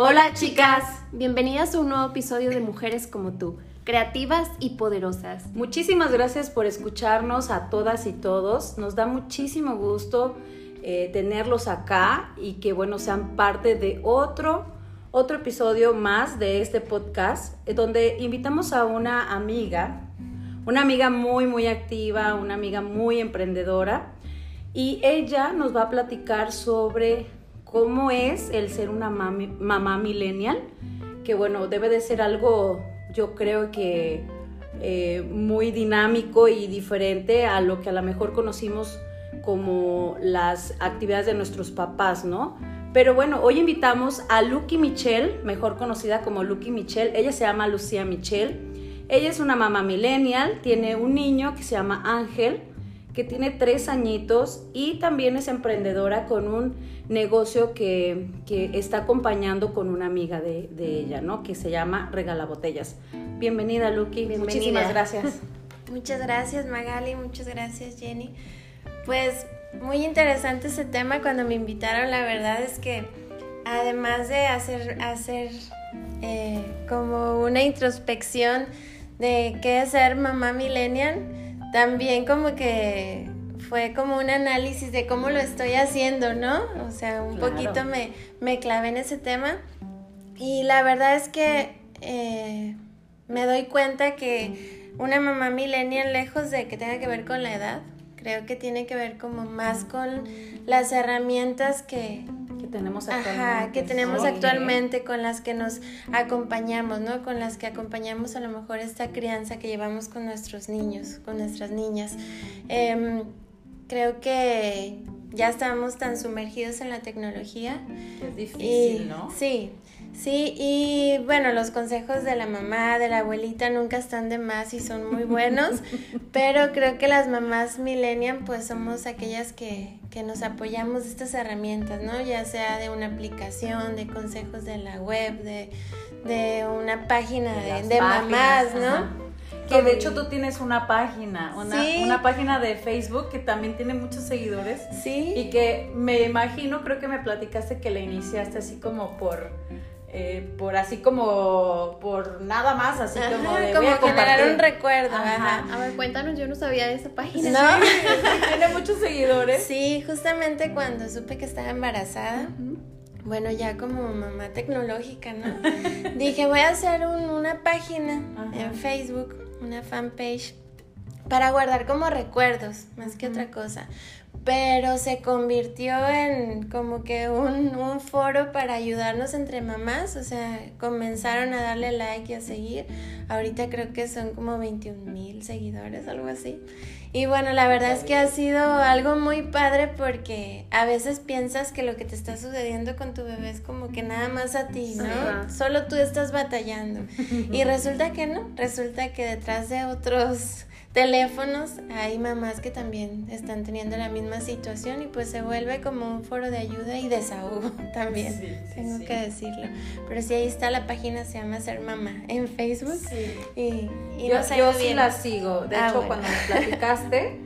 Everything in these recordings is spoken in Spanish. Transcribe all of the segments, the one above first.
Hola chicas, bienvenidas a un nuevo episodio de Mujeres como tú, creativas y poderosas. Muchísimas gracias por escucharnos a todas y todos. Nos da muchísimo gusto eh, tenerlos acá y que bueno sean parte de otro otro episodio más de este podcast eh, donde invitamos a una amiga, una amiga muy muy activa, una amiga muy emprendedora y ella nos va a platicar sobre cómo es el ser una mamá millennial, que bueno, debe de ser algo, yo creo que eh, muy dinámico y diferente a lo que a lo mejor conocimos como las actividades de nuestros papás, ¿no? Pero bueno, hoy invitamos a Lucky Michelle, mejor conocida como Lucky Michelle. Ella se llama Lucía Michelle. Ella es una mamá millennial, tiene un niño que se llama Ángel que tiene tres añitos y también es emprendedora con un negocio que, está acompañando con una amiga de, ella, ¿no? Que se llama Regala Botellas. Bienvenida, Lucky. Muchísimas gracias. Muchas gracias, Magali. Muchas gracias, Jenny. Pues muy interesante ese tema cuando me invitaron. La verdad es que además de hacer, hacer eh, como una introspección de qué es ser mamá millennial, también como que fue como un análisis de cómo lo estoy haciendo, ¿no? O sea, un poquito me, me, clavé en ese tema. Y la verdad es que eh, me doy cuenta que una mamá millennial, lejos de que tenga que ver con la edad, creo que tiene que ver como más con las herramientas que, tenemos actualmente. que tenemos actualmente, con las que nos acompañamos, ¿no? Con las que acompañamos a lo mejor esta crianza que llevamos con nuestros niños, con nuestras niñas. Em, creo que ya estamos tan sumergidos en la tecnología. Es difícil, ¿no? Sí. Sí, y bueno, los consejos de la mamá, de la abuelita nunca están de más y son muy buenos, pero creo que las mamás millennial pues somos aquellas que, que nos apoyamos de estas herramientas, ¿no? Ya sea de una aplicación, de consejos de la web, de, de una página de, mamás, ¿no? Que de hecho tú tienes una página, una, una, página de Facebook que también tiene muchos seguidores. Sí. Y que me imagino, creo que me platicaste que la iniciaste así como por eh, por así como por nada más así como de como generar un recuerdo A ver cuéntanos yo no sabía de esa página. No tiene muchos seguidores. Sí justamente cuando supe que estaba embarazada bueno ya como mamá tecnológica no dije voy a hacer una página en Facebook una fanpage para guardar como recuerdos más que otra cosa pero se convirtió en como que un, un, foro para ayudarnos entre mamás, o sea, comenzaron a darle like y a seguir. Ahorita creo que son como 21 mil seguidores, algo así. Y bueno, la verdad es que ha sido algo muy padre porque a veces piensas que lo que te está sucediendo con tu bebé es como que nada más a ti, ¿no? Solo tú estás batallando. Y resulta que no, resulta que detrás de otros teléfonos, hay mamás que también están teniendo la misma situación y pues se vuelve como un foro de ayuda y desahogo también, tengo que decirlo. Pero sí, ahí está la página, se llama Ser Mamá en Facebook. Y, y yo, yo sí la sigo, de ah, hecho cuando me platicaste,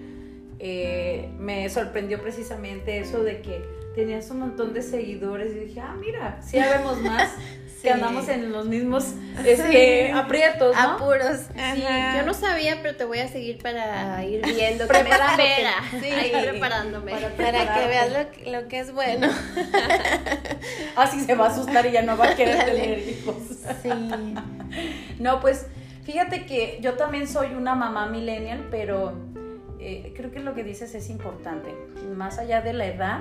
eh, me sorprendió precisamente eso de que tenías un montón de seguidores y dije, ah, mira, sí vemos más. que andamos en los mismos este, aprietos, ¿no? Apuros. Sí, yo no sabía, pero te voy a seguir para ir viendo qué me espera. Sí, ahí preparándome. Para, que veas lo, que es bueno. Así se va a asustar y ya no va a querer tener hijos. Sí. No, pues fíjate que yo también soy una mamá millennial, pero eh, creo que lo que dices es importante. Más allá de la edad,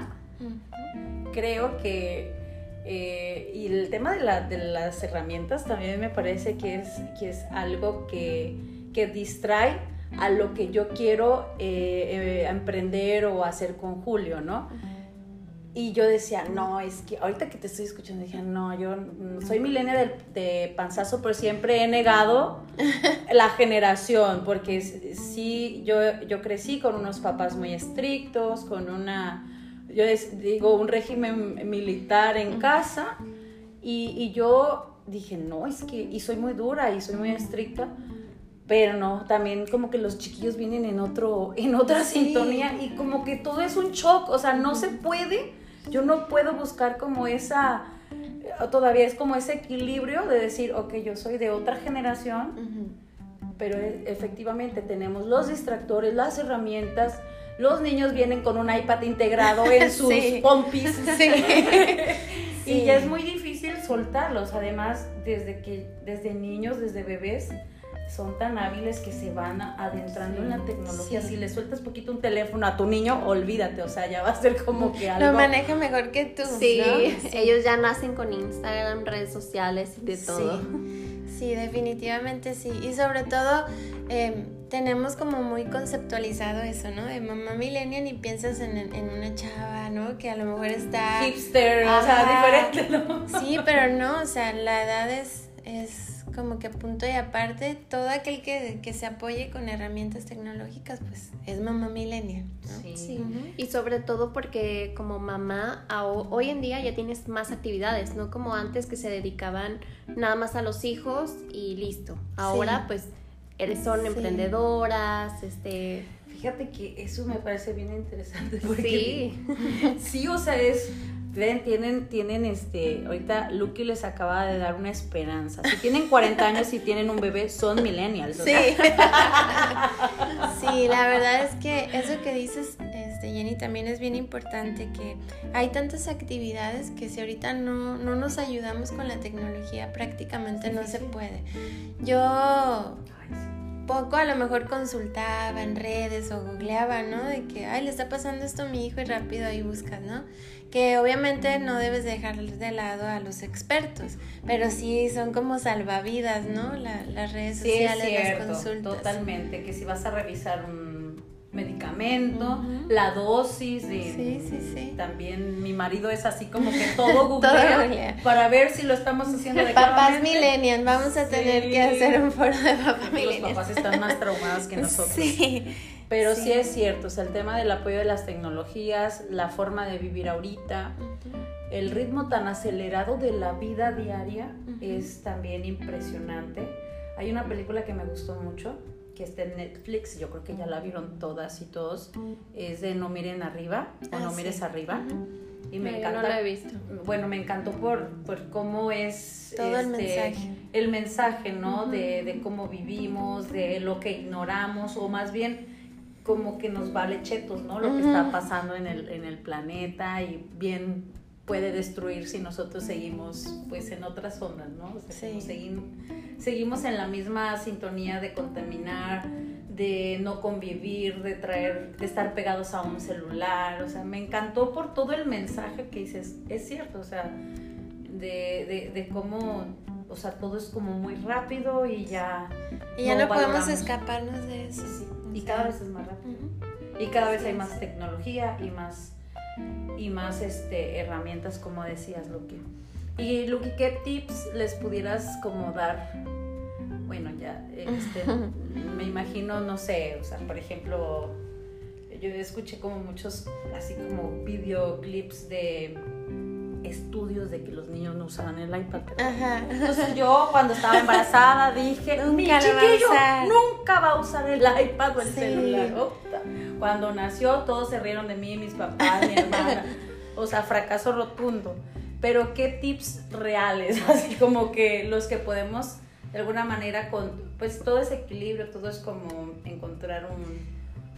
creo que eh, y el tema de, la, de, las herramientas también me parece que es, que es algo que, que distrae a lo que yo quiero eh, eh, emprender o hacer con Julio, ¿no? Y yo decía, no, es que ahorita que te estoy escuchando, dije, no, yo soy milenia de, de, panzazo, pero siempre he negado la generación, porque sí, yo, yo crecí con unos papás muy estrictos, con una yo digo, un régimen militar en casa y, yo dije, no, es que, y soy muy dura y soy muy estricta, pero no, también como que los chiquillos vienen en, otro, en otra sintonía y como que todo es un shock, o sea, no se puede, yo no puedo buscar como esa todavía es como ese equilibrio de decir, ok, yo soy de otra generación, pero e, efectivamente tenemos los distractores, las herramientas, los niños vienen con un iPad integrado en sus pompis. y ya es muy difícil soltarlos, además desde que desde niños, desde bebés son tan hábiles que se van adentrando en la tecnología. Si le sueltas poquito un teléfono a tu niño, olvídate, o sea, ya va a ser como que algo... Lo maneja mejor que tú. Sí, ellos ya nacen con Instagram, redes sociales y de todo. Sí, definitivamente sí. Y sobre todo... Em, tenemos como muy conceptualizado eso, ¿no? De mamá millennial y piensas en, en, una chava, ¿no? Que a lo mejor está... Hipster, o sea, diferente, ¿no? Sí, pero no, o sea, la edad es, es como que punto y aparte, todo aquel que, que, se apoye con herramientas tecnológicas, pues es mamá millennial. ¿no? Sí. Y sobre todo porque como mamá, hoy en día ya tienes más actividades, no como antes que se dedicaban nada más a los hijos y listo. Ahora pues eres, son emprendedoras, este... Fíjate que eso me parece bien interesante porque sí, sí o sea, es Ven, tienen, tienen este, ahorita Lucky les acaba de dar una esperanza. Si tienen 40 años y tienen un bebé, son millennials. Sí. sí, la verdad es que eso que dices, este, Jenny, también es bien importante que hay tantas actividades que si ahorita no, no nos ayudamos con la tecnología, prácticamente no se puede. Yo poco a lo mejor consultaba en redes o googleaba, ¿no? De que, ay, le está pasando esto a mi hijo y rápido ahí buscas, ¿no? que obviamente no debes dejar de lado a los expertos, pero sí son como salvavidas, ¿no? las redes sociales, las consultas. Totalmente, que si vas a revisar un medicamento, la dosis de sí, sí, sí. también mi marido es así como que todo googlea para ver si lo estamos haciendo de Papás millennials, vamos a tener que hacer un foro de papás millennials. Los papás están más traumados que nosotros. Sí. Pero sí. es cierto, o sea, el tema del apoyo de las tecnologías, la forma de vivir ahorita, el ritmo tan acelerado de la vida diaria es también impresionante. Hay una película que me gustó mucho, que está en Netflix, yo creo que ya la vieron todas y todos, es de No miren arriba o No ah, mires arriba. Y me encanta. No la he visto. Bueno, me encantó por, por cómo es todo el este, mensaje. El mensaje, ¿no? de, de, cómo vivimos, de lo que ignoramos, o más bien como que nos vale chetos, ¿no? Lo que está pasando en el, en el planeta y bien puede destruir si nosotros seguimos pues en otras zonas, ¿no? O sea, seguimos, seguimos en la misma sintonía de contaminar, de no convivir, de traer, de estar pegados a un celular, o sea, me encantó por todo el mensaje que dices, es cierto, o sea, de, de, de cómo, o sea, todo es como muy rápido y ya... Y ya no, podemos escaparnos de eso. Y cada vez es más rápido. Y cada vez hay más tecnología y más, y más este, herramientas, como decías, Luki. Y Luki, ¿qué tips les pudieras como dar? Bueno, ya, este, me imagino, no sé, o sea, por ejemplo, yo escuché como muchos, así como videoclips de estudios de que los niños no usaban el iPad. Entonces yo cuando estaba embarazada dije, mi chiquillo nunca va a usar el iPad o el celular. Cuando nació todos se rieron de mí, mis papás, mi hermana. o sea, fracaso rotundo. Pero qué tips reales, así como que los que podemos de alguna manera con pues todo ese equilibrio, todo es como encontrar un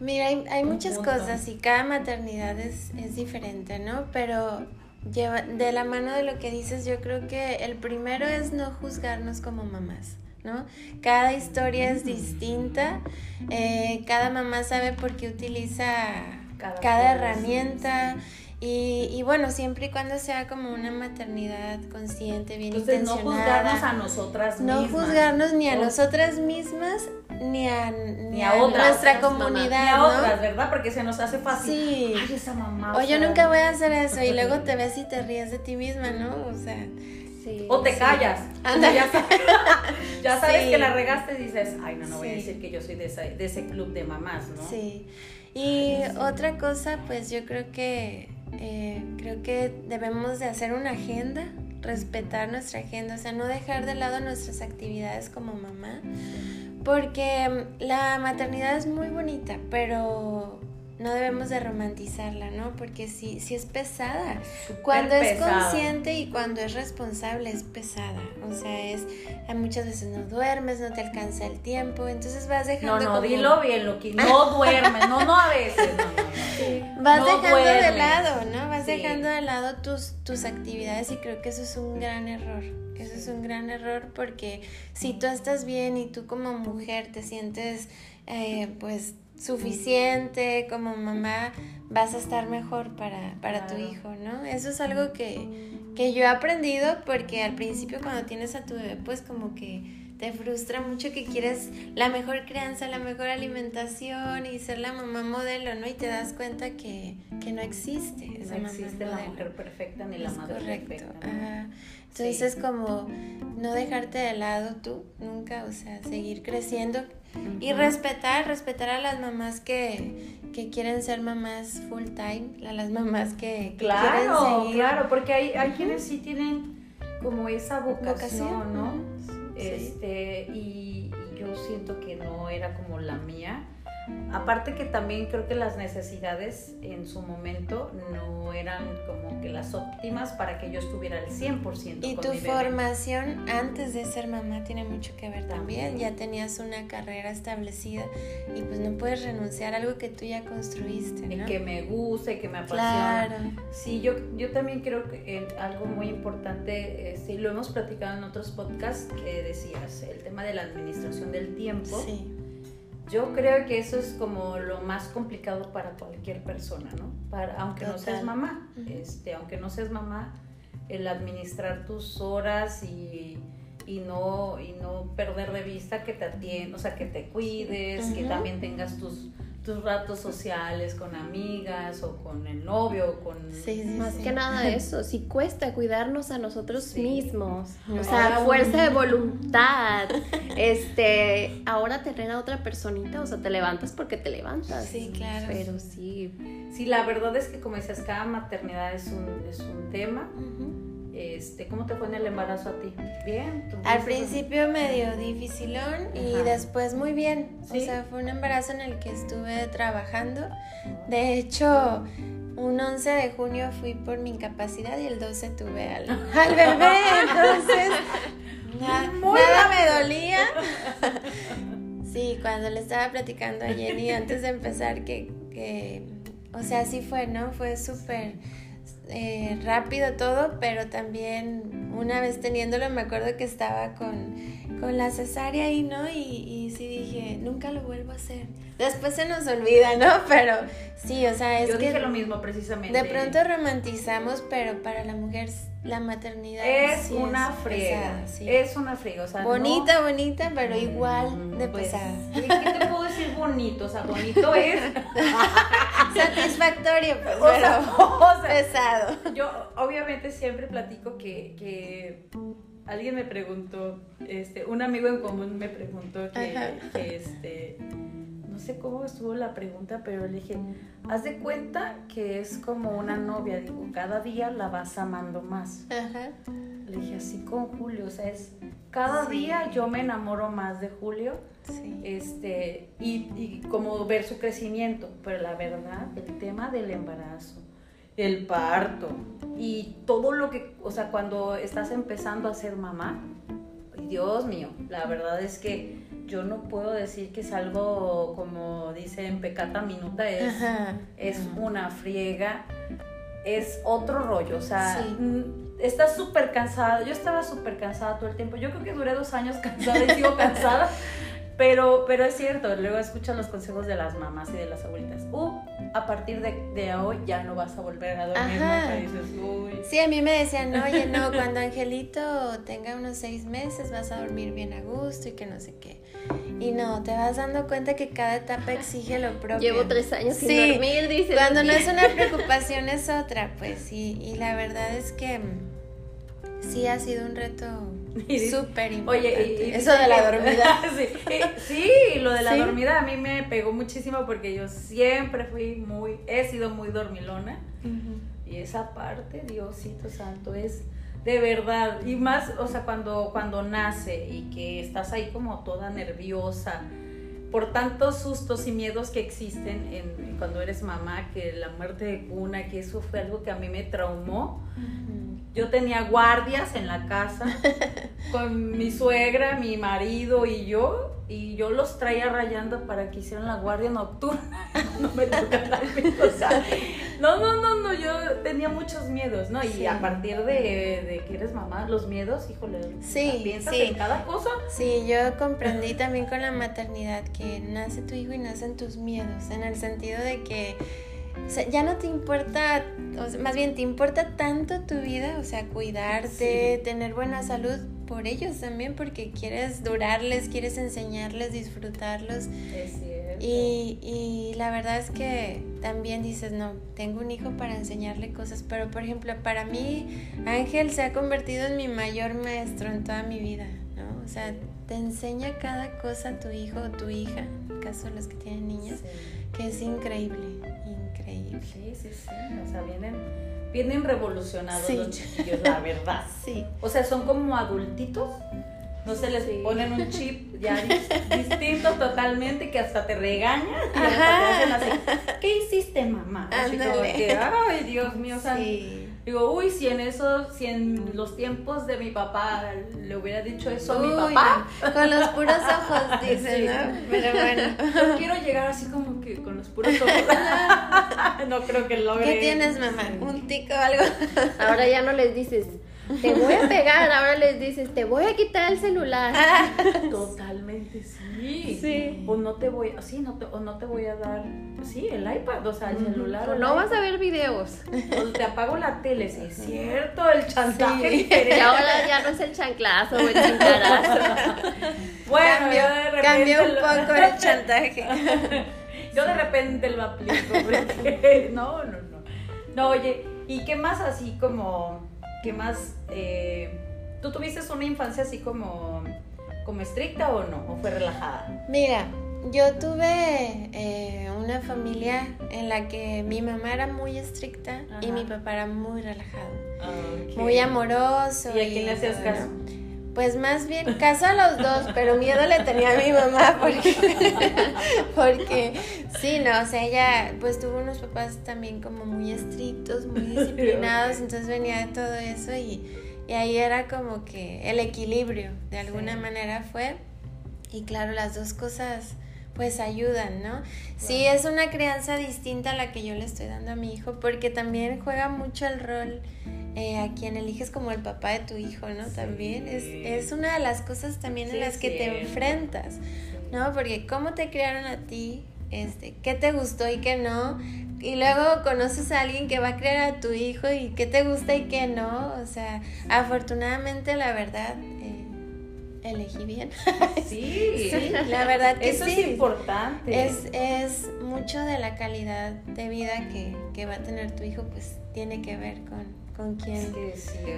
Mira, hay, muchas cosas y cada maternidad es, es diferente, ¿no? Pero lleva, de la mano de lo que dices, yo creo que el primero es no juzgarnos como mamás. ¿No? Cada historia es distinta, eh, cada mamá sabe por qué utiliza cada, herramienta y, bueno, siempre y cuando sea como una maternidad consciente, bien Entonces, no juzgarnos a nosotras mismas. No juzgarnos ni a nosotras mismas, ni a, ni, a, nuestra comunidad. Ni a otras, ¿verdad? Porque se nos hace fácil. Sí. Ay, esa mamá. O, yo nunca voy a hacer eso. Y luego te ves y te ríes de ti misma, ¿no? O sea. Sí, o te callas. Ya, sabes, ya sabes que la regaste y dices, ay, no, no voy a decir que yo soy de, de ese club de mamás, ¿no? Sí. Y otra cosa, pues yo creo que eh, creo que debemos de hacer una agenda, respetar nuestra agenda, o sea, no dejar de lado nuestras actividades como mamá, porque mm, la maternidad es muy bonita, pero no debemos de romantizarla, ¿no? Porque sí, sí es pesada. cuando es consciente y cuando es responsable es pesada. O sea, es muchas veces no duermes, no te alcanza el tiempo, entonces vas dejando. No, no, dilo bien, lo que no duermes, no, no a veces, no, no, Vas dejando de lado, ¿no? Vas dejando de lado tus, tus actividades y creo que eso es un gran error. Eso es un gran error porque si tú estás bien y tú como mujer te sientes eh, pues suficiente como mamá, vas a estar mejor para, para tu hijo, ¿no? Eso es algo que, que yo he aprendido porque al principio cuando tienes a tu bebé, pues como que te frustra mucho que quieres la mejor crianza, la mejor alimentación y ser la mamá modelo, ¿no? Y te das cuenta que, que no existe esa no existe la mujer perfecta ni la madre perfecta. Entonces es como no dejarte de lado tú nunca, o sea, seguir creciendo y respetar, respetar a las mamás que, que quieren ser mamás full time, a las mamás que, claro, quieren seguir. Claro, porque hay, hay quienes sí tienen como esa vocación, ¿no? Este, y yo siento que no era como la mía Aparte que también creo que las necesidades en su momento no eran como que las óptimas para que yo estuviera al 100%. Y tu formación antes de ser mamá tiene mucho que ver también. Ya tenías una carrera establecida y pues no puedes renunciar a algo que tú ya construiste. Y que me guste, que me apasiona. Claro. Sí, yo, yo también creo que algo muy importante, sí, lo hemos platicado en otros podcasts que decías, el tema de la administración del tiempo. Sí yo creo que eso es como lo más complicado para cualquier persona, ¿no? Para, aunque no seas mamá, este, aunque no seas mamá, el administrar tus horas y, y, no, y no perder de vista que te atiendas, o sea, que te cuides, que también tengas tus tus ratos sociales con amigas o con el novio o con más que nada eso si cuesta cuidarnos a nosotros mismos. O sea fuerza de voluntad. Este ahora tener a otra personita o sea te levantas porque te levantas. Sí claro. Pero sí. Sí la verdad es que como decías cada maternidad es un es un tema este, ¿Cómo te fue en el embarazo a ti? ¿Bien? Al principio medio dificilón y después muy bien. O sea, fue un embarazo en el que estuve trabajando. De hecho, un 11 de junio fui por mi incapacidad y el 12 tuve al, al bebé. Entonces, nada me dolía. Sí, cuando le estaba platicando a Jenny antes de empezar que, que o sea, sí fue, ¿no? Fue súper eh, rápido todo, pero también una vez teniéndolo me acuerdo que estaba con, con la cesárea ahí, ¿no? Y, y, sí dije, nunca lo vuelvo a hacer. Después se nos olvida, ¿no? Pero sí, o sea, es Yo que... dije lo mismo precisamente. De pronto romantizamos, pero para la mujer la maternidad es una friega. Es una friega, o sea, bonita, bonita, pero igual de pues, pesada. ¿Qué te puedo decir bonito? O sea, bonito es satisfactorio, pues, pesado. Yo obviamente siempre platico que, que alguien me preguntó, este, un amigo en común me preguntó que, que este no sé cómo estuvo la pregunta, pero le dije, haz de cuenta que es como una novia, digo, cada día la vas amando más. Le dije así con Julio, o sea, es cada día yo me enamoro más de Julio. Este, y, y como ver su crecimiento, pero la verdad, el tema del embarazo, el parto y todo lo que, o sea, cuando estás empezando a ser mamá, Dios mío, la verdad es que yo no puedo decir que es algo como dicen pecata minuta, es, es una friega, es otro rollo, o sea, mm, estás súper cansada, yo estaba súper cansada todo el tiempo, yo creo que duré dos años cansada y sigo cansada, pero, pero es cierto, luego escuchan los consejos de las mamás y de las abuelitas, uh, a partir de, hoy ya no vas a volver a dormir Sí, a mí me decían, oye, no, cuando Angelito tenga unos seis meses vas a dormir bien a gusto y que no sé qué. Y no, te vas dando cuenta que cada etapa exige lo propio. Llevo tres años sin dormir, dice. Cuando no es una preocupación es otra, pues sí. Y la verdad es que sí ha sido un reto súper importante. Oye, eso de la dormida. sí, lo de la dormida a mí me pegó muchísimo porque yo siempre fui muy, he sido muy dormilona. Y esa parte, Diosito Santo, es de verdad. Y más, o sea, cuando, cuando nace y que estás ahí como toda nerviosa por tantos sustos y miedos que existen en, cuando eres mamá, que la muerte de cuna, que eso fue algo que a mí me traumó. Yo tenía guardias en la casa con mi suegra, mi marido y yo, y yo los traía rayando para que hicieran la guardia nocturna. no me no, no, no, no, yo tenía muchos miedos, ¿no? Y a partir de, que eres mamá, los miedos, híjole, sí, piensas en cada cosa. Sí, yo comprendí también con la maternidad que nace tu hijo y nacen tus miedos, en el sentido de que ya no te importa, más bien te importa tanto tu vida, o sea, cuidarte, tener buena salud por ellos también, porque quieres durarles, quieres enseñarles, disfrutarlos. Es y, y, la verdad es que también dices, no, tengo un hijo para enseñarle cosas, pero por ejemplo, para mí Ángel se ha convertido en mi mayor maestro en toda mi vida, ¿no? O sea, te enseña cada cosa tu hijo o tu hija, en el caso de los que tienen niños, que es increíble, increíble. Sí, sí, sí, o sea, vienen, vienen revolucionados los chiquillos, la verdad. Sí. O sea, son como adultitos no se les ponen un chip ya distinto totalmente que hasta te regañan y hasta te hacen así, ¿qué hiciste mamá? Así como que, ay Dios mío, o sea, digo, uy, si en esos, si en los tiempos de mi papá le hubiera dicho eso a mi papá. Con los puros ojos, dicen, ¿no? Pero bueno. Yo quiero llegar así como que con los puros ojos. no creo que logre. ¿Qué tienes, mamá? ¿Un tico o algo? Ahora ya no les dices, te voy a pegar, ahora les dices, te voy a quitar el celular. Totalmente, sí. Sí. O no te voy, sí, no te, o no te voy a dar, sí, el iPad, o sea, el celular. O no vas a ver videos. O te apago la tele, sí, es cierto, el chantaje Y ahora ya no es el chanclazo o el chanclarazo. bueno, cambió, yo de repente. Cambió un poco el chantaje. yo de repente lo aplico, porque, no, no, no. No, oye, ¿y qué más así como ¿Qué más? Eh, ¿Tú tuviste una infancia así como, como estricta o no? ¿O fue relajada? Mira, yo tuve eh, una familia en la que mi mamá era muy estricta y mi papá era muy relajado. Muy amoroso. ¿Y a quién le hacías caso? Pues más bien caso a los dos, pero miedo le tenía a mi mamá porque, porque sí, no, o sea, ella pues tuvo unos papás también como muy estrictos, muy disciplinados, entonces venía de todo eso y, y ahí era como que el equilibrio, de alguna manera fue, y claro, las dos cosas pues ayudan, ¿no? Sí, es una crianza distinta a la que yo le estoy dando a mi hijo, porque también juega mucho el rol eh, a quien eliges como el papá de tu hijo, ¿no? También es, es, una de las cosas también en las que te enfrentas, ¿no? Porque cómo te criaron a ti, este, qué te gustó y qué no, y luego conoces a alguien que va a criar a tu hijo y qué te gusta y qué no, o sea, afortunadamente la verdad elegí bien. Sí, la verdad que Eso es importante. Es, es mucho de la calidad de vida que, que, va a tener tu hijo, pues tiene que ver con, con quién,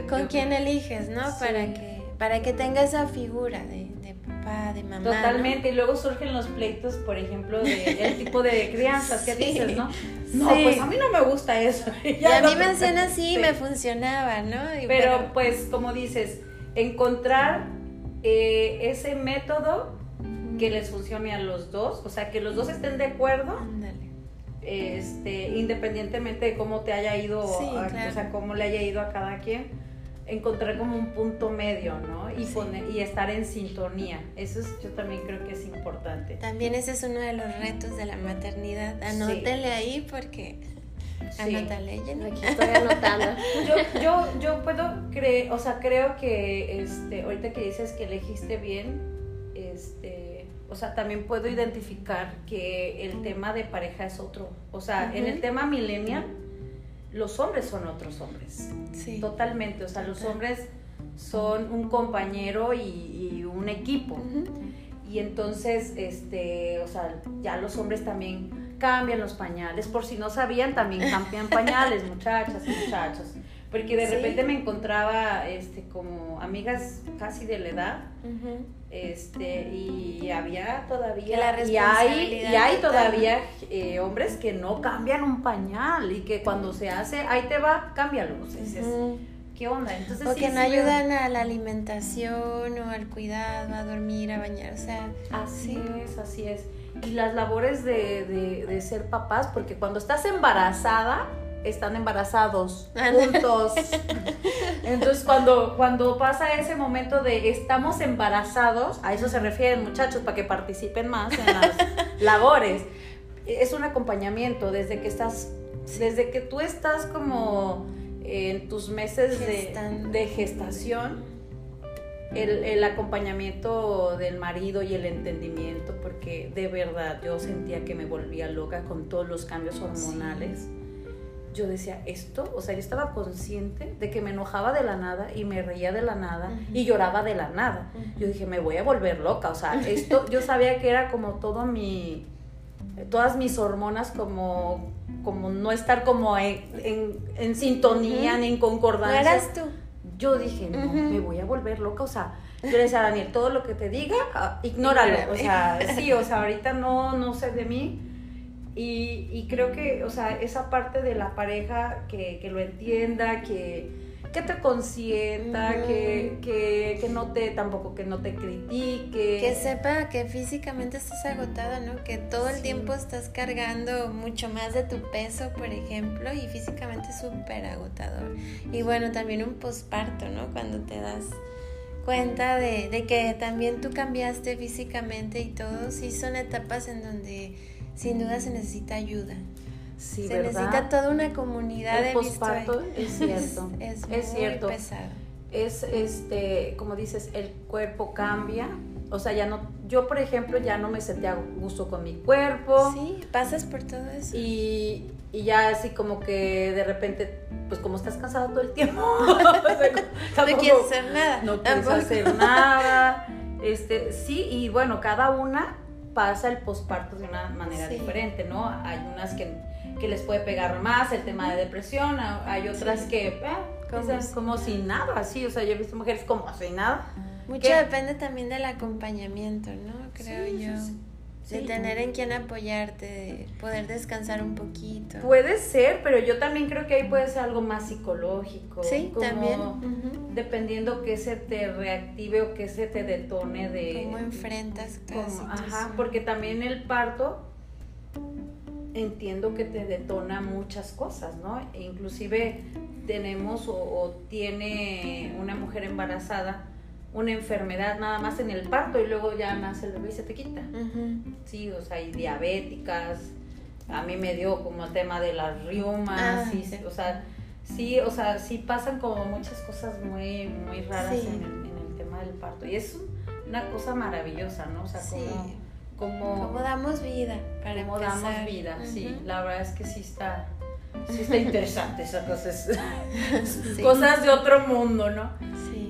con quién eliges, ¿no? Para que para que tenga esa figura de, de papá, de mamá. Totalmente, y luego surgen los pleitos, por ejemplo, del tipo de crianzas que dices, ¿no? No, pues a mí no me gusta eso. y a mí me hacen así y me funcionaba, ¿no? pero pues, como dices, encontrar eh, ese método que les funcione a los dos, o sea, que los dos estén de acuerdo. Este, independientemente de cómo te haya ido, o sea, cómo le haya ido a cada quien, encontrar como un punto medio, ¿no? Y, poner, y estar en sintonía. Eso es, yo también creo que es importante. También ese es uno de los retos de la maternidad. Anótele ahí porque Anótale, Aquí estoy anotando. yo, yo, yo puedo creer, o sea, creo que este, ahorita que dices que elegiste bien, este, o sea, también puedo identificar que el tema de pareja es otro. O sea, en el tema millennial, los hombres son otros hombres. Sí. Totalmente. O sea, los hombres son un compañero y, un equipo. Y entonces, este, o sea, ya los hombres también cambian los pañales. Por si no sabían, también cambian pañales, muchachas y muchachos. Porque de repente me encontraba este, como amigas casi de la edad. este, y había todavía. y hay, y hay todavía eh, hombres que no cambian un pañal y que cuando se hace, ahí te va, cámbialo. ¿Qué onda? Entonces, o que no ayudan a la alimentación o al cuidado, a dormir, a bañar, o sea. Así es, así es. Y las labores de, de, de ser papás, porque cuando estás embarazada, están embarazados juntos. Entonces, cuando, cuando pasa ese momento de estamos embarazados, a eso se refieren muchachos, para que participen más en las labores. Es un acompañamiento desde que estás, desde que tú estás como en tus meses de, de, gestación, el, el, acompañamiento del marido y el entendimiento, porque de verdad yo sentía que me volvía loca con todos los cambios hormonales. Yo decía, esto, o sea, yo estaba consciente de que me enojaba de la nada y me reía de la nada y lloraba de la nada. Yo dije, me voy a volver loca, o sea, esto, yo sabía que era como todo mi, todas mis hormonas como, como no estar como en, en, sintonía ni en concordancia. ¿No eras tú? Yo dije, no, me voy a volver loca, o sea, yo le decía a Daniel, todo lo que te diga, ah, ignóralo, o sea, sí, o sea, ahorita no, no sé de mí, y, y, creo que, o sea, esa parte de la pareja que, que lo entienda, que, que te consienta, que, que, que, no te, tampoco que no te critique. Que sepa que físicamente estás agotada, ¿no? Que todo el tiempo estás cargando mucho más de tu peso, por ejemplo, y físicamente súper agotador. Y bueno, también un posparto, ¿no? Cuando te das cuenta de, de que también tú cambiaste físicamente y todo, sí son etapas en donde sin duda se necesita ayuda. Sí, se necesita toda una comunidad el de posparto es cierto. es, es, muy cierto. pesado. Es este, como dices, el cuerpo cambia. O sea, ya no, yo por ejemplo ya no me sentía gusto con mi cuerpo. Sí, pasas por todo eso. Y, y ya así como que de repente, pues como estás cansado todo el tiempo, no quieres hacer nada. No quieres hacer nada. Este, sí, y bueno, cada una pasa el posparto de una manera diferente, ¿no? Hay unas que, que, les puede pegar más el tema de depresión, hay otras que, eh, como, como sin nada, sí, o sea, yo he visto mujeres como sin nada. Mucho depende también del acompañamiento, ¿no? Creo yo. De tener en quien apoyarte, de poder descansar un poquito. Puede ser, pero yo también creo que ahí puede ser algo más psicológico. Sí, también. Dependiendo que se te reactive o que se te detone de... Cómo enfrentas cada Ajá, porque también el parto entiendo que te detona muchas cosas, ¿no? E inclusive tenemos o, o tiene una mujer embarazada una enfermedad nada más en el parto y luego ya nace el bebé y se te quita. Sí, o sea, hay diabéticas. A mí me dio como el tema de las riumas, ah, sí, o sea, sí, o sea, sí pasan como muchas cosas muy, muy raras en, el, tema del parto. Y es una cosa maravillosa, ¿no? O sea, como, como... Como damos vida para Como damos vida, sí. La verdad es que sí está, sí está interesante esas cosas. Cosas de otro mundo, ¿no?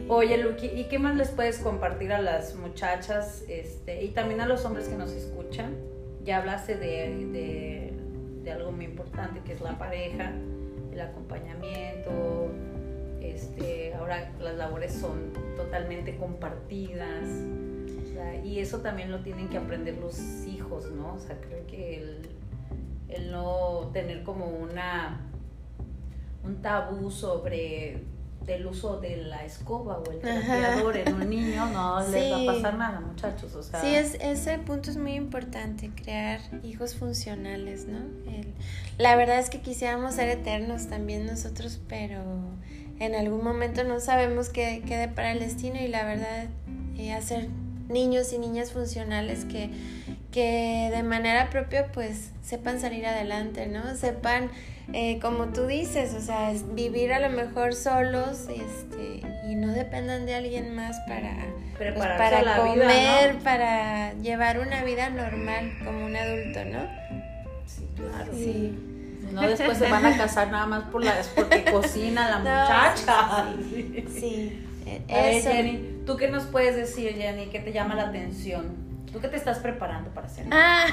Oye, Luqui, ¿y qué más les puedes compartir a las muchachas este, y también a los hombres que nos escuchan? Ya hablaste de, de, algo muy importante que es la pareja, el acompañamiento, este, ahora las labores son totalmente compartidas. Y eso también lo tienen que aprender los hijos, ¿no? O sea, creo que el, el no tener como una un tabú sobre del uso de la escoba o el trapeador en un niño, no les va a pasar nada, muchachos. O sea, sí, es, ese punto es muy importante, crear hijos funcionales, ¿no? la verdad es que quisiéramos ser eternos también nosotros, pero en algún momento no sabemos qué quede para el destino y la verdad, eh, hacer niños y niñas funcionales que, que de manera propia pues sepan salir adelante, ¿no? Sepan eh, como tú dices, o sea, vivir a lo mejor solos este, y no dependan de alguien más para, pues, para comer, para llevar una vida normal como un adulto, ¿no? Sí, claro. Sí. No después se van a casar nada más por la, porque cocina la muchacha. sí. sí. Eso. Jenny, ¿tú qué nos puedes decir, Jenny? ¿Qué te llama la atención? ¿Tú qué te estás preparando para hacer? Ah,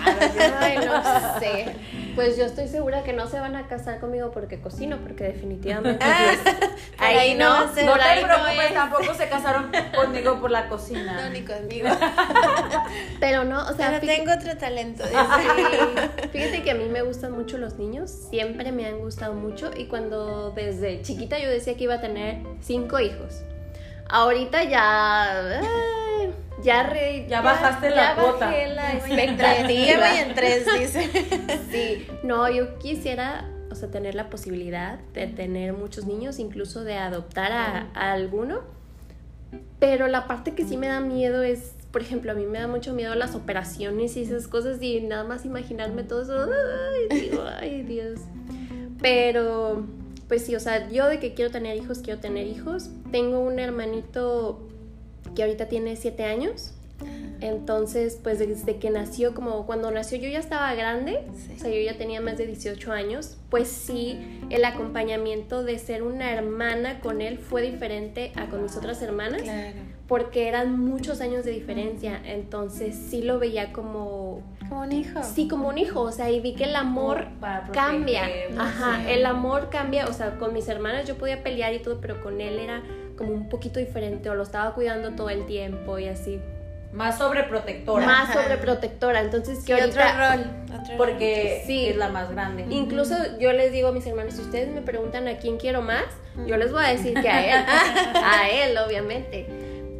Ay, no sé. Pues yo estoy segura que no se van a casar conmigo porque cocino, porque definitivamente. Ah, ahí, no. No, te preocupes, tampoco se casaron conmigo por la cocina. No, ni conmigo. Pero no, o sea. Pero tengo otro talento. Fíjate que a mí me gustan mucho los niños, siempre me han gustado mucho y cuando desde chiquita yo decía que iba a tener cinco hijos. Ahorita ya ya, re, ya, bajaste la cuota. Bajé la expectativa. voy en tres, dice. Sí, no, yo quisiera, o sea, tener la posibilidad de tener muchos niños, incluso de adoptar a, a alguno. Pero la parte que sí me da miedo es, por ejemplo, a mí me da mucho miedo las operaciones y esas cosas y nada más imaginarme todo eso. Ay, digo, ay, Dios. Pero, pues sí, o sea, yo de que quiero tener hijos, quiero tener hijos. Tengo un hermanito que ahorita tiene siete años. Entonces, pues desde que nació, como cuando nació yo ya estaba grande, o sea, yo ya tenía más de 18 años, pues sí, el acompañamiento de ser una hermana con él fue diferente a con mis otras hermanas, Claro. Porque eran muchos años de diferencia, entonces sí lo veía como, Como un hijo. sí, como un hijo, o sea, y vi que el amor Para cambia, ajá, sí. el amor cambia, o sea, con mis hermanas yo podía pelear y todo, pero con él era como un poquito diferente, o lo estaba cuidando todo el tiempo y así, Más sobreprotectora. más sobreprotectora, entonces Sí, que otro ahorita... rol. otro Porque Sí. es la más grande. Incluso yo les digo a mis hermanos, si ustedes me preguntan a quién quiero más, yo les voy a decir que a él, a él obviamente.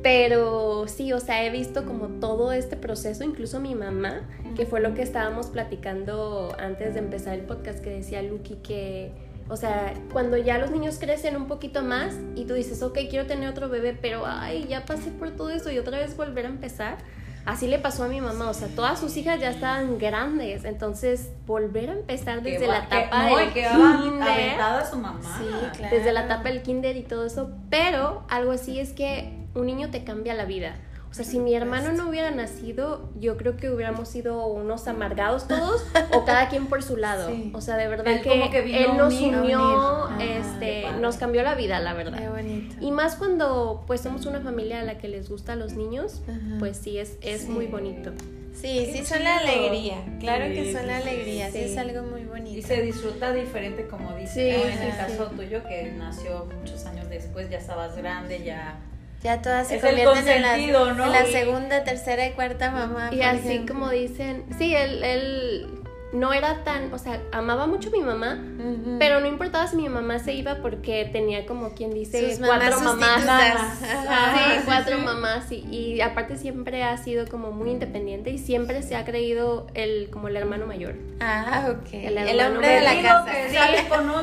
Pero sí, o sea, he visto como todo este proceso, incluso mi mamá, que fue lo que estábamos platicando antes de empezar el podcast, que decía Lucky que, o sea, cuando ya los niños crecen un poquito más y tú dices, ok, quiero tener otro bebé, pero ay, ya pasé por todo eso y otra vez volver a empezar. Así le pasó a mi mamá, o sea, todas sus hijas ya estaban grandes, entonces volver a empezar Que desde va- la que- etapa no, del que va kinder, aventada su mamá. Sí, claro. desde la etapa del kinder y todo eso, pero algo así es que un niño te cambia la vida. O sea, si mi hermano no hubiera nacido, yo creo que hubiéramos sido unos amargados todos o cada quien por su lado. Sí. O sea, de verdad Él que, como que vino él nos unir, unió, unir. Ah, qué este, nos cambió la vida, la Qué verdad. bonito. Y más cuando pues somos una familia a la que les gusta a los niños, Ajá. pues sí, es, es Sí. muy bonito. Sí, Qué sí son la alegría. Claro Sí, que son la alegría. Sí, Sí. es algo muy bonito. Y se disfruta diferente, como ¿no? En sí, el sí. caso tuyo, que nació muchos años después, ya estabas grande, ya. Ya todas se Es el convierten en la, consentido, ¿no? en la Sí. segunda, tercera y cuarta mamá. Y así ejemplo. como dicen, sí, él, él no era tan, o sea, amaba mucho a mi mamá, Ujú. Pero no importaba si mi mamá se iba porque tenía como quien dice Sus cuatro mamás mamás. sustitutas. Ajá, Ajá. sí, sí, cuatro sí. mamás y, y aparte siempre ha sido como muy independiente y siempre se ha creído el como el hermano mayor. Ah, ok. El El, hombre de la casa. que sale con un,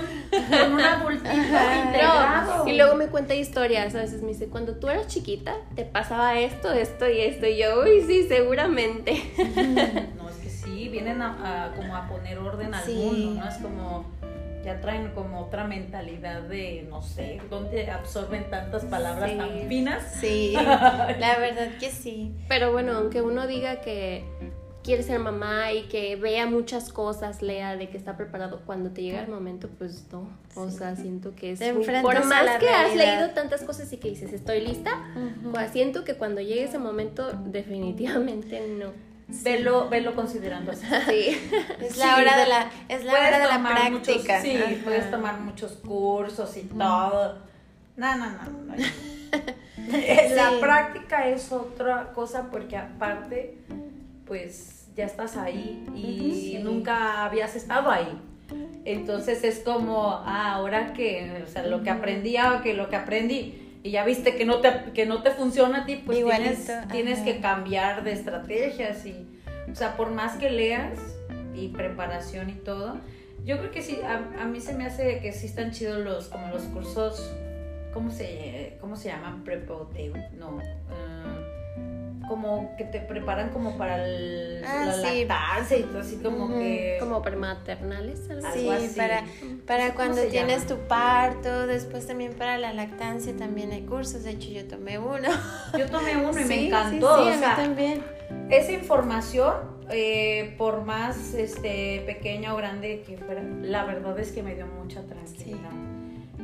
con un adultito integrado. No, y luego me cuenta historias, a veces me dice, cuando tú eras chiquita te pasaba esto, esto y esto y yo, uy, sí, seguramente. No, sí, vienen a, a como a poner orden al Sí. mundo, ¿no? Es como, ya traen como otra mentalidad de, no sé, ¿dónde absorben tantas palabras Sí. tan finas? Sí, la verdad que sí. Pero bueno, aunque uno diga que quiere ser mamá y que vea muchas cosas, lea de que está preparado, cuando te llega el momento, pues no. O sea, siento que es... Te muy- por más que has leído tantas cosas y que dices, estoy lista, pues siento que cuando llegue ese momento, definitivamente no. Velo, velo considerando así. Sí. Es Sí, la hora de- la, es la hora de la muchos- práctica. sí, Ajá. puedes tomar muchos cursos y todo. No, no, no. no. La Sí. práctica es otra cosa porque aparte, pues ya estás ahí y nunca habías estado ahí. Entonces es como, ah, ahora que, o sea, lo que aprendí, ah, que lo que aprendí, y ya viste que no te, que no te funciona a ti, pues tienes, tienes que cambiar de estrategias y, o sea, por más que leas y preparación y todo, yo creo que sí, a, a mí se me hace que sí están chidos los, como los cursos, ¿cómo se, cómo se llaman? Prepote, no, como que te preparan como para el- Ah, la sí. lactancia y todo así como que... Como prematernales, algo. Sí, algo así. para, para ¿Cómo cuando tienes llama? tu parto, después también para la lactancia también hay cursos, de hecho yo tomé uno. Yo tomé uno y Sí, me sí, encantó. Sí, o a mí sea, también. esa información, eh, por más este, pequeña o grande que fuera, la verdad es que me dio mucha tranquilidad.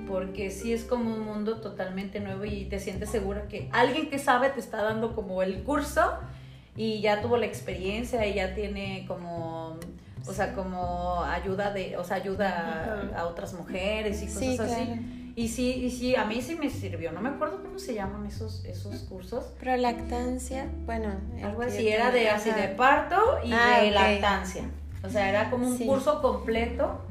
Porque sí es como un mundo totalmente nuevo y te sientes segura que alguien que sabe te está dando como el curso y ya tuvo la experiencia y ya tiene como, o sea, como ayuda de, o sea, ayuda a, a otras mujeres y cosas Sí, así. claro. Y sí, y sí, a mí sí me sirvió. No me acuerdo cómo se llaman esos, esos cursos. Prolactancia, bueno. el Algo así, era de así de parto y Ah, de ok. lactancia. O sea, era como un Sí. curso completo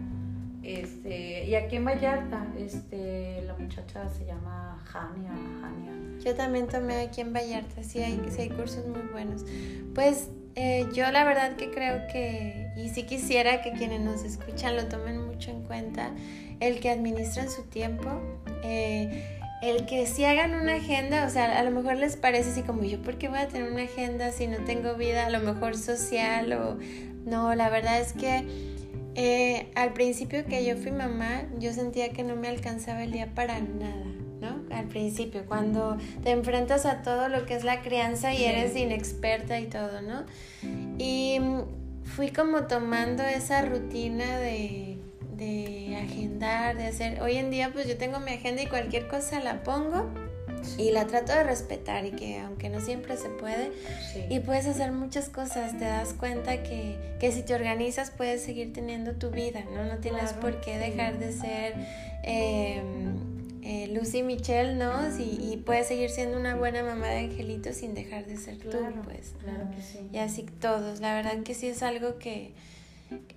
Este, y aquí en Vallarta, este, la muchacha se llama Jania, Jania. Yo también tomé aquí en Vallarta, sí hay, sí hay cursos muy buenos. Pues eh, yo la verdad que creo que, y sí quisiera que quienes nos escuchan lo tomen mucho en cuenta, el que administran su tiempo, eh, el que si hagan una agenda, o sea, a lo mejor les parece así como yo, ¿por qué voy a tener una agenda si no tengo vida a lo mejor social o no? La verdad es que eh, al principio que yo fui mamá, yo sentía que no me alcanzaba el día para nada. ¿no? Al principio, cuando te enfrentas a todo lo que es la crianza y eres inexperta y todo, ¿no? Y fui como tomando esa rutina de, de agendar, de hacer. Hoy en día, pues yo tengo mi agenda y cualquier cosa la pongo y la trato de respetar y que aunque no siempre se puede y puedes hacer muchas cosas te das cuenta que, que, si te organizas puedes seguir teniendo tu vida no no tienes por qué dejar de ser eh, eh, Lucy Michelle, ¿no? y puedes seguir siendo una buena mamá de angelito sin dejar de ser tú, pues. Claro que sí. Y así todos. La verdad que sí es algo que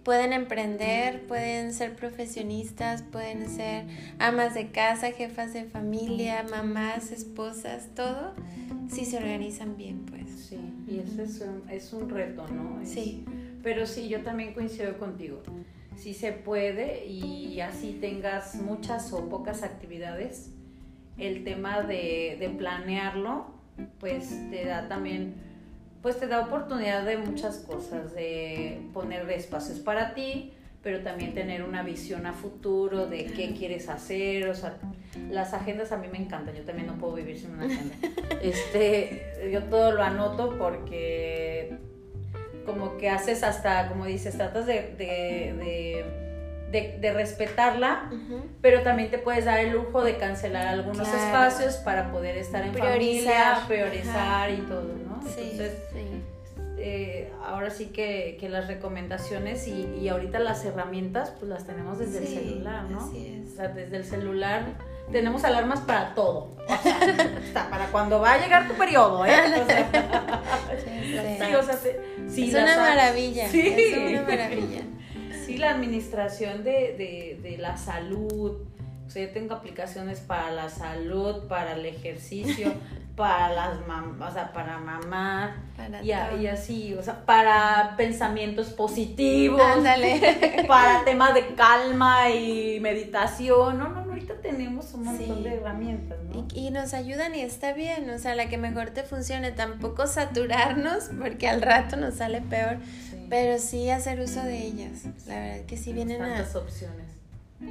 pueden emprender, pueden ser profesionistas, pueden ser amas de casa, jefas de familia, mamás, esposas, todo, si se organizan bien, pues. Sí, y eso es un, es un reto, ¿no? sí. Pero sí, yo también coincido contigo si se puede y así tengas muchas o pocas actividades, el tema de, de, planearlo, pues te da también, pues te da oportunidad de muchas cosas, de poner espacios para ti, pero también tener una visión a futuro de qué quieres hacer, o sea, las agendas a mí me encantan, yo también no puedo vivir sin una agenda. Este, yo todo lo anoto porque como que haces hasta, como dices, tratas de, de, de, respetarla, pero también te puedes dar el lujo de cancelar algunos espacios para poder estar en familia, priorizar y todo, ¿no? Entonces, eh, ahora sí que, que, las recomendaciones y, y, ahorita las herramientas, pues las tenemos desde el celular, ¿no? Así es. O sea, desde el celular tenemos alarmas para todo. O sea, para cuando va a llegar tu periodo, ¿eh? O sea, sí, o sea, sí, es una maravilla. Sí. Es una maravilla. Sí, la administración de, de, de la salud. O sea, yo tengo aplicaciones para la salud, para el ejercicio, para las mamás, o sea, para mamá y, y, así, o sea, para pensamientos positivos, para temas de calma y meditación, no, no, no, ahorita tenemos un montón de herramientas, ¿no? Y, y, nos ayudan y está bien, o sea, la que mejor te funcione, tampoco saturarnos porque al rato nos sale peor, pero sí hacer uso de ellas, la verdad que sí vienen Tantas opciones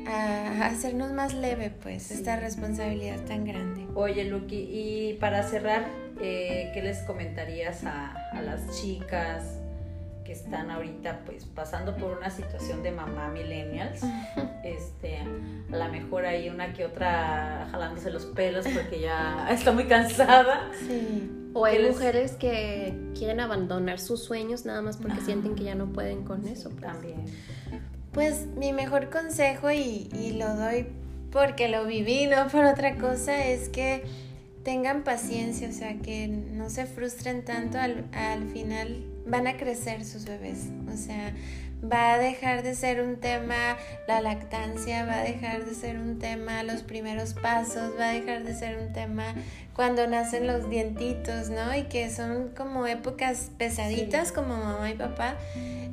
a hacernos más leve, pues, esta responsabilidad tan grande. Oye, Lucky, y para cerrar, eh, ¿qué les comentarías a, a, las chicas que están ahorita, pues, pasando por una situación de mamá millennials? este, a lo mejor hay una que otra jalándose los pelos porque ya está muy cansada. Sí. O hay mujeres que quieren abandonar sus sueños nada más porque sienten que ya no pueden con eso. Pues. También. Pues mi mejor consejo, y, lo doy porque lo viví, no por otra cosa, es que tengan paciencia, o sea, que no se frustren tanto, al, al final van a crecer sus bebés, o sea, va a dejar de ser un tema la lactancia, va a dejar de ser un tema los primeros pasos, va a dejar de ser un tema cuando nacen los dientitos, ¿no? Y que son como épocas pesaditas como mamá y papá.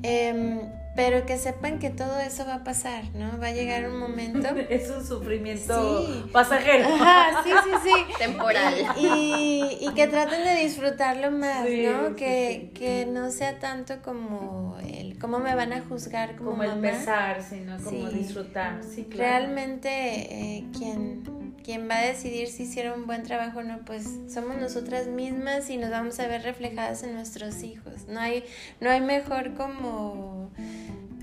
Eh, pero que sepan que todo eso va a pasar, ¿no? Va a llegar un momento. es un sufrimiento pasajero. Ajá, sí, sí, sí. Temporal. Y, y, que traten de disfrutarlo más, ¿no? que, que no sea tanto como el cómo me van a juzgar como, como el pesar, sino como disfrutar. Sí, claro. Realmente eh, quien, quien va a decidir si hicieron un buen trabajo o no, pues somos nosotras mismas y nos vamos a ver reflejadas en nuestros hijos. No hay, no hay mejor como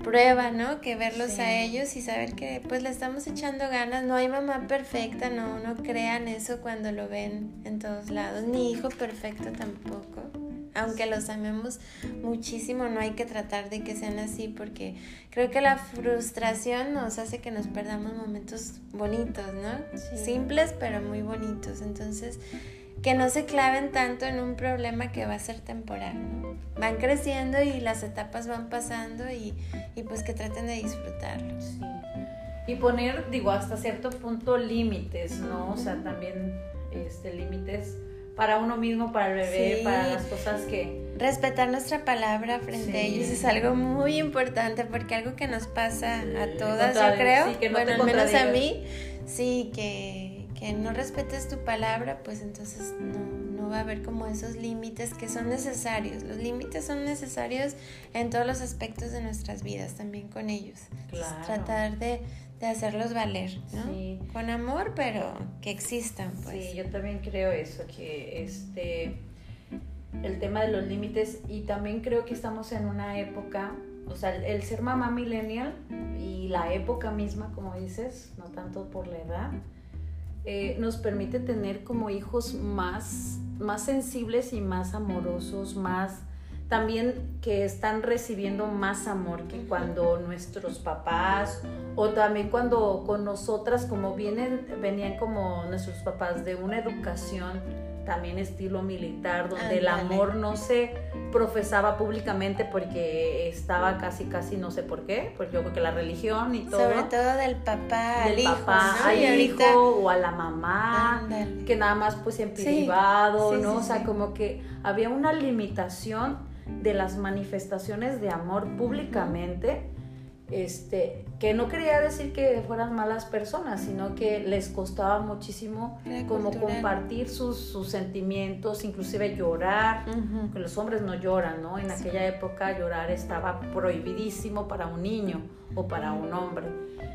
prueba, ¿no? Que verlos a ellos y saber que pues le estamos echando ganas. No hay mamá perfecta, no, no crean eso cuando lo ven en todos lados. Ni hijo perfecto tampoco. Aunque los amemos muchísimo, no hay que tratar de que sean así porque creo que la frustración nos hace que nos perdamos momentos bonitos, ¿no? Simples pero muy bonitos. Entonces, que no se claven tanto en un problema que va a ser temporal. Van creciendo y las etapas van pasando y, y pues que traten de disfrutarlo. Sí. y poner, digo, hasta cierto punto límites, ¿no? O sea, también este, límites para uno mismo, para el bebé, para las cosas que... Respetar nuestra palabra frente a ellos es algo muy importante porque algo que nos pasa a todas, yo creo, que no bueno, al menos a mí, sí, que, que no respetes tu palabra, pues entonces no, no va a haber como esos límites que son necesarios. Los límites son necesarios en todos los aspectos de nuestras vidas, también con ellos. Claro. tratar de de hacerlos valer, ¿no? Sí. Con amor, pero que existan, pues. Sí, yo también creo eso, que este el tema de los límites y también creo que estamos en una época, o sea, el, ser mamá millennial y la época misma, como dices, no tanto por la edad, eh, nos permite tener como hijos más, más sensibles y más amorosos, más también que están recibiendo más amor que cuando nuestros papás o también cuando con nosotras como vienen venían como nuestros papás de una educación también estilo militar donde el amor no se profesaba públicamente porque estaba casi casi no sé por qué porque yo creo que la religión y todo. Sobre todo del papá del al papá hijo, al hijo o a la mamá que nada más pues en privado no o sea como que había una limitación de las manifestaciones de amor públicamente, este, que no quería decir que fueran malas personas, sino que les costaba muchísimo como compartir sus, sus, sentimientos, inclusive llorar, que los hombres no lloran, ¿no? En aquella época llorar estaba prohibidísimo para un niño o para un hombre.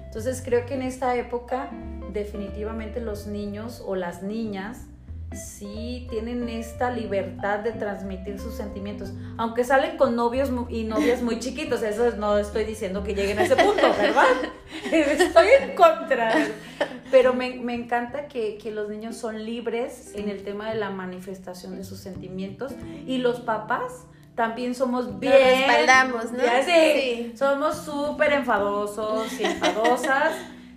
Entonces creo que en esta época definitivamente los niños o las niñas sí tienen esta libertad de transmitir sus sentimientos, aunque salen con novios y novias muy chiquitos, eso no estoy diciendo que lleguen a ese punto, ¿verdad? estoy en contra. Pero me, encanta que, los niños son libres en el tema de la manifestación de sus sentimientos y los papás también somos bien. respaldamos, ¿no? sí, Somos súper enfadosos y enfadosas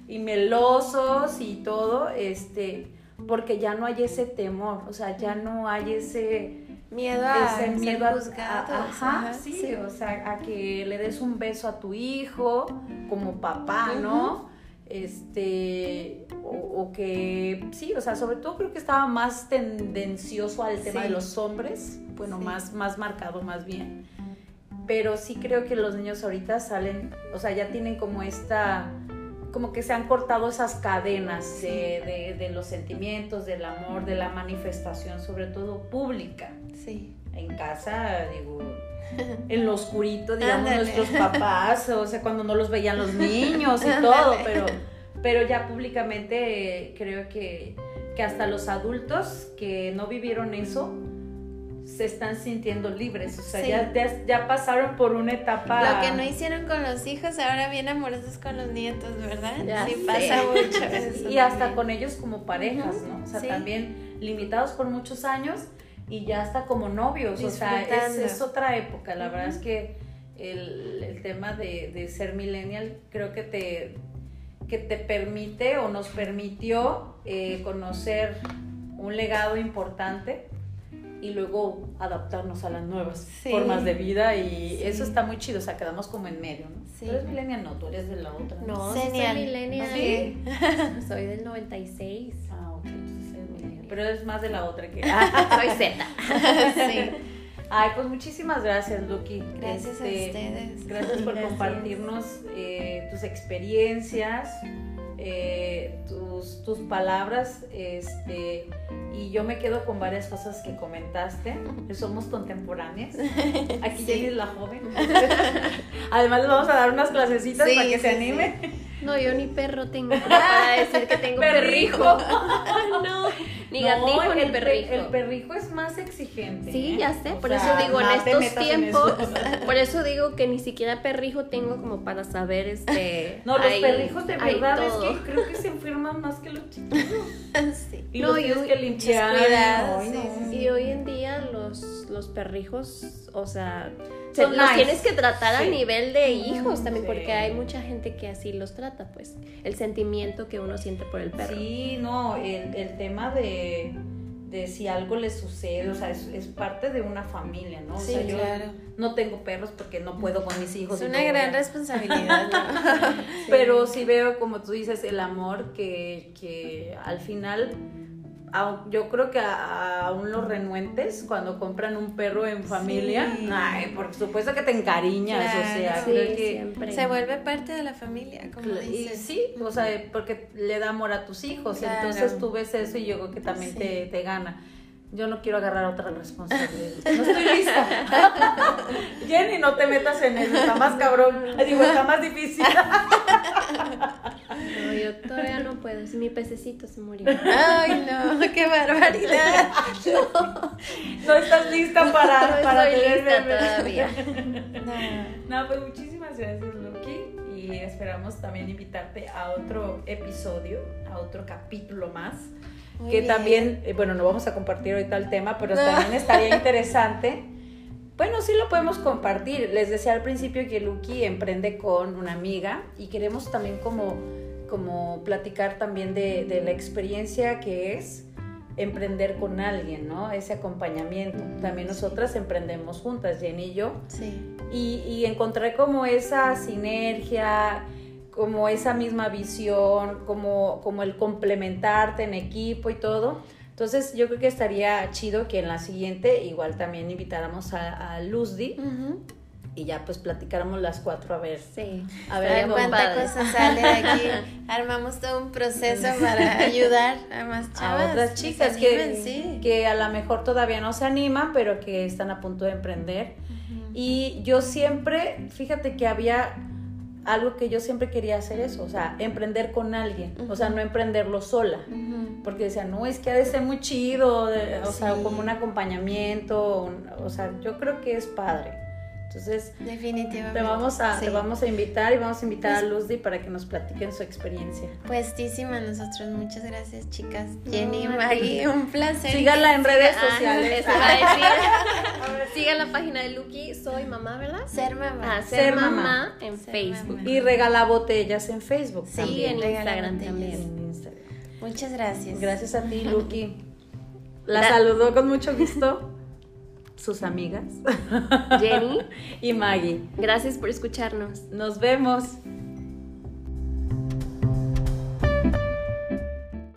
y melosos y todo, este porque ya no hay ese temor, o sea, ya no hay ese miedo a ese miedo a, ajá, sí, o sea, a que le des un beso a tu hijo como papá, ¿no? Este, o, que, sí, o sea, sobre todo creo que estaba más tendencioso al tema de los hombres, bueno, más, más marcado más bien. Pero sí creo que los niños ahorita salen, o sea, ya tienen como esta como que se han cortado esas cadenas de, los sentimientos, del amor, de la manifestación, sobre todo pública. Sí. En casa, digo, en lo oscurito, digamos, nuestros papás, o sea, cuando no los veían los niños y todo, pero, pero ya públicamente creo que, que hasta los adultos que no vivieron eso, se están sintiendo libres, o sea, ya, ya, pasaron por una etapa... Lo que no hicieron con los hijos, ahora bien amorosos con los nietos, ¿verdad? sí, pasa mucho eso. Y hasta con ellos como parejas, ¿no? O sea, también limitados por muchos años y ya hasta como novios, o sea, es, otra época, la verdad es que el, tema de, ser millennial creo que te, que te permite o nos permitió eh, conocer un legado importante y luego adaptarnos a las nuevas formas de vida y eso está muy chido, o sea, quedamos como en medio, ¿no? Sí. Tú eres millennial, no, tú eres de la otra. No, soy millennial. ¿Sí? soy del 96. Ah, ok, entonces eres millennial. Pero eres más de la otra que... soy Z. sí. Ay, pues muchísimas gracias, Lucky. Gracias a este, ustedes. Gracias por compartirnos eh, tus experiencias, eh, tus, tus palabras, este y yo me quedo con varias cosas que comentaste, que somos contemporáneas. Aquí tienes la joven. Además les vamos a dar unas clasecitas para que se anime. No, yo ni perro tengo para decir que tengo perrijo. no, ni gatito ni perrijo. El perrijo es más exigente. Sí, ¿eh? ya sé. por eso digo, en estos tiempos, por eso digo que ni siquiera perrijo tengo como para saber este. No, los perrijos de verdad es que creo que se enferman más que los chiquitos. sí. Y no, los tienes que limpiar. Y hoy en día los, los perrijos, o sea, los tienes que tratar a nivel de hijos también, porque hay mucha gente que así los trata, pues, el sentimiento que uno siente por el perro. Sí, no, el, el tema de, de si algo le sucede, o sea, es, es parte de una familia, ¿no? O Sí, sea, yo claro. no tengo perros porque no puedo con mis hijos. Es una gran responsabilidad. ¿no? Pero sí veo, como tú dices, el amor que, que al final, au- yo creo que a- aún los renuentes, cuando compran un perro en familia, Sí. ay, por supuesto que te encariñas, o sea. Sí, creo que... siempre. Se vuelve parte de la familia, como Y sí, o sea, porque le da amor a tus hijos, Claro. entonces tú ves eso y yo creo que también Sí. te, te gana. Yo no quiero agarrar otra responsabilidad. No estoy lista. Jenny, no te metas en eso, está más cabrón. Digo, está más difícil. No, yo todavía no puedo. Si mi pececito se murió. Ay, no, qué barbaridad. No estás lista para, No para estoy tener lista bebé. todavía. No. No, pues muchísimas gracias, Lucky. Y esperamos también invitarte a otro episodio, a otro capítulo más. Muy que bien. también, eh, bueno, no vamos a compartir ahorita el tema, pero también estaría interesante. Bueno, sí lo podemos compartir. Les decía al principio que Lucky emprende con una amiga y queremos también como, como platicar también de, de la experiencia que es emprender con alguien, ¿no? Ese acompañamiento. También nosotras emprendemos juntas, Jenny y yo, Sí. y, y encontré como esa sinergia, como esa misma visión, como, como el complementarte en equipo y todo. Entonces yo creo que estaría chido que en la siguiente igual también invitáramos a, a Luzdi Ujú. y ya pues platicáramos las cuatro a ver. Sí. A ver, A ver cuánta cosa sale de aquí. Armamos todo un proceso para ayudar a más chavas. a otras que chicas que, animen, sí. que a lo mejor todavía no se animan, pero que están a punto de emprender. Y yo siempre, fíjate que había algo que yo siempre quería hacer eso, o sea, emprender con alguien, o sea, no emprenderlo sola. Porque decía, no, es que ha de ser muy chido, de- o sea, como un acompañamiento, un- o sea, yo creo que es padre. Entonces, Definitivamente. te vamos a, Sí. te vamos a invitar y vamos a invitar a Luzdi para que nos platiquen su experiencia. Puestísima nosotros. Muchas gracias, chicas. Jenny, No, Maggie, un placer. Síganla en redes Ah, sociales. eso iba a decir. Sigan la página de Lucky, soy mamá, ¿verdad? Ser mamá. Ah, ser, Ser mamá, mamá. en Ser Facebook. mamá. Y regala botellas en Facebook Sí, también. en Instagram botellas. también. En Instagram. Muchas gracias. Gracias a ti, Lucky. La Da- saludó con mucho gusto sus amigas Jenny, y Maggie. gracias por escucharnos. Nos vemos.